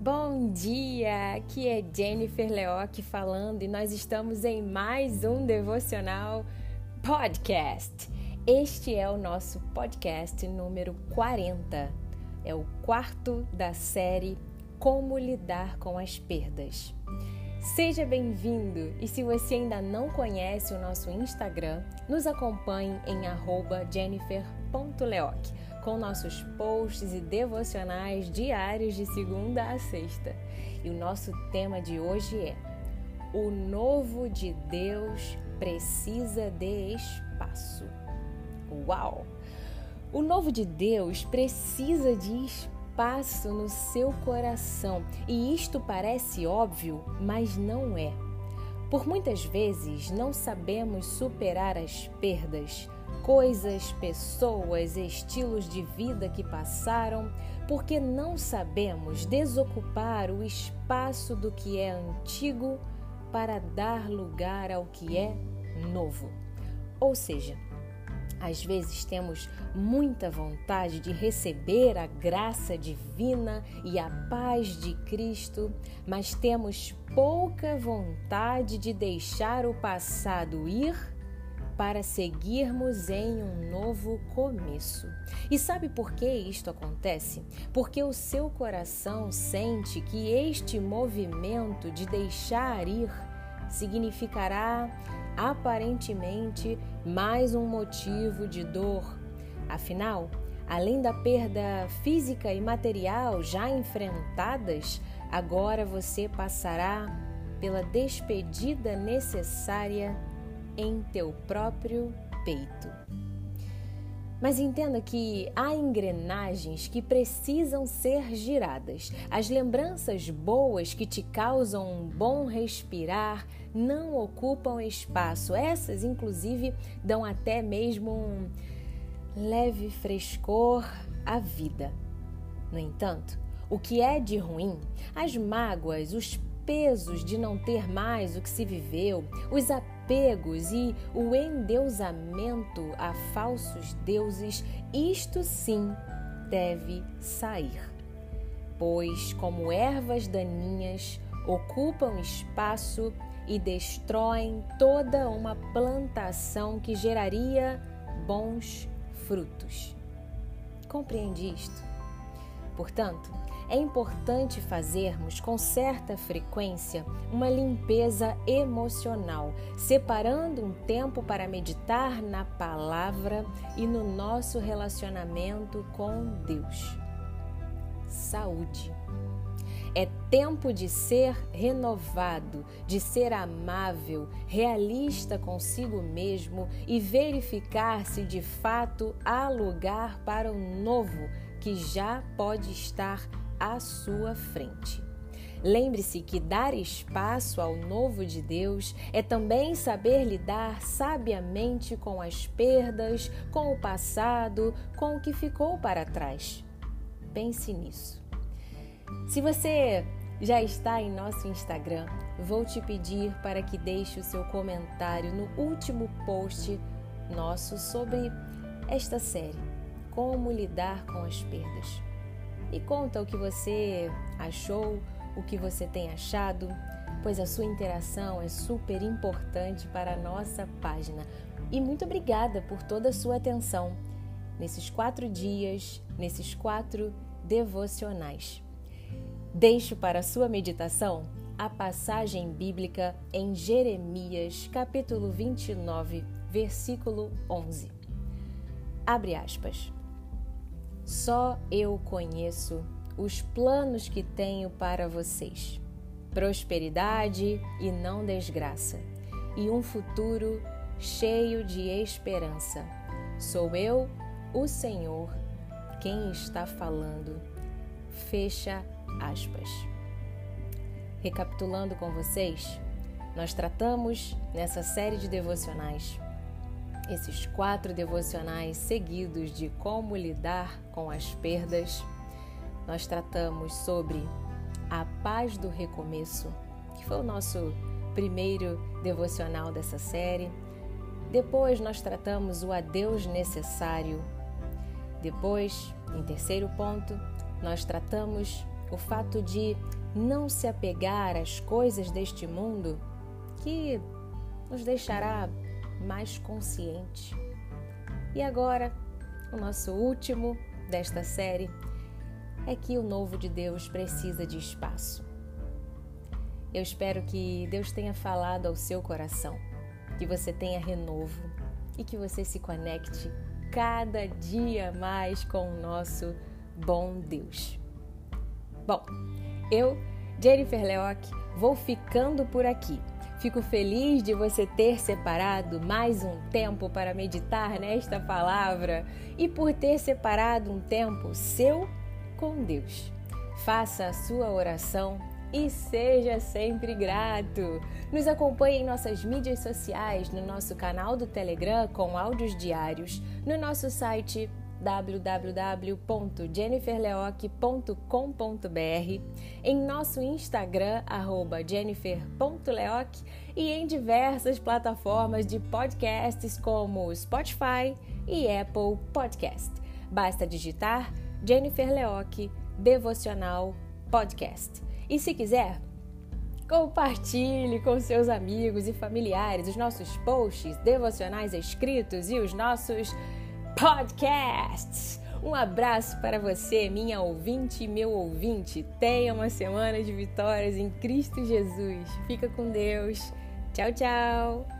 Bom dia! Aqui é Jennifer Leoc falando e nós estamos em mais um devocional podcast. Este é o nosso podcast número 40. É o quarto da série Como lidar com as perdas. Seja bem-vindo e se você ainda não conhece o nosso Instagram, nos acompanhe em jennifer.leoc com nossos posts e devocionais diários de segunda a sexta. E o nosso tema de hoje é: O novo de Deus precisa de espaço. Uau! O novo de Deus precisa de espaço no seu coração. E isto parece óbvio, mas não é. Por muitas vezes não sabemos superar as perdas, coisas, pessoas, estilos de vida que passaram, porque não sabemos desocupar o espaço do que é antigo para dar lugar ao que é novo. Ou seja, às vezes temos muita vontade de receber a graça divina e a paz de Cristo, mas temos pouca vontade de deixar o passado ir para seguirmos em um novo começo. E sabe por que isto acontece? Porque o seu coração sente que este movimento de deixar ir significará aparentemente mais um motivo de dor. Afinal, além da perda física e material já enfrentadas, agora você passará pela despedida necessária em teu próprio peito. Mas entenda que há engrenagens que precisam ser giradas. As lembranças boas que te causam um bom respirar não ocupam espaço. Essas, inclusive, dão até mesmo um leve frescor à vida. No entanto, o que é de ruim, as mágoas, os pesos de não ter mais o que se viveu, os apegos e o endeusamento a falsos deuses, isto sim deve sair. Pois, como ervas daninhas, ocupam espaço e destroem toda uma plantação que geraria bons frutos. Compreende isto? Portanto, é importante fazermos com certa frequência uma limpeza emocional, separando um tempo para meditar na palavra e no nosso relacionamento com Deus. Saúde. É tempo de ser renovado, de ser amável, realista consigo mesmo e verificar se de fato há lugar para o novo que já pode estar à sua frente. Lembre-se que dar espaço ao novo de Deus é também saber lidar sabiamente com as perdas, com o passado, com o que ficou para trás. Pense nisso. Se você já está em nosso Instagram, vou te pedir para que deixe o seu comentário no último post nosso sobre esta série, Como lidar com as perdas e conta o que você achou, o que você tem achado, pois a sua interação é super importante para a nossa página. E muito obrigada por toda a sua atenção nesses quatro dias, nesses quatro devocionais. Deixo para a sua meditação a passagem bíblica em Jeremias, capítulo 29, versículo 11. Abre aspas. Só eu conheço os planos que tenho para vocês: prosperidade e não desgraça, e um futuro cheio de esperança. Sou eu, o Senhor, quem está falando. Fecha aspas. Recapitulando com vocês, nós tratamos nessa série de devocionais esses quatro devocionais seguidos de como lidar com as perdas, nós tratamos sobre a paz do recomeço, que foi o nosso primeiro devocional dessa série. Depois nós tratamos o adeus necessário. Depois, em terceiro ponto, nós tratamos o fato de não se apegar às coisas deste mundo que nos deixará mais consciente. E agora, o nosso último desta série é que o novo de Deus precisa de espaço. Eu espero que Deus tenha falado ao seu coração, que você tenha renovo e que você se conecte cada dia mais com o nosso bom Deus. Bom, eu, Jennifer Leoc, vou ficando por aqui. Fico feliz de você ter separado mais um tempo para meditar nesta palavra e por ter separado um tempo seu com Deus. Faça a sua oração e seja sempre grato. Nos acompanhe em nossas mídias sociais, no nosso canal do Telegram com áudios diários, no nosso site www.jenniferleoc.com.br, em nosso Instagram, jennifer.leoc e em diversas plataformas de podcasts como Spotify e Apple Podcast. Basta digitar Jennifer Leoc Devocional Podcast. E se quiser, compartilhe com seus amigos e familiares os nossos posts devocionais escritos e os nossos podcasts. Um abraço para você, minha ouvinte e meu ouvinte. Tenha uma semana de vitórias em Cristo Jesus. Fica com Deus. Tchau, tchau.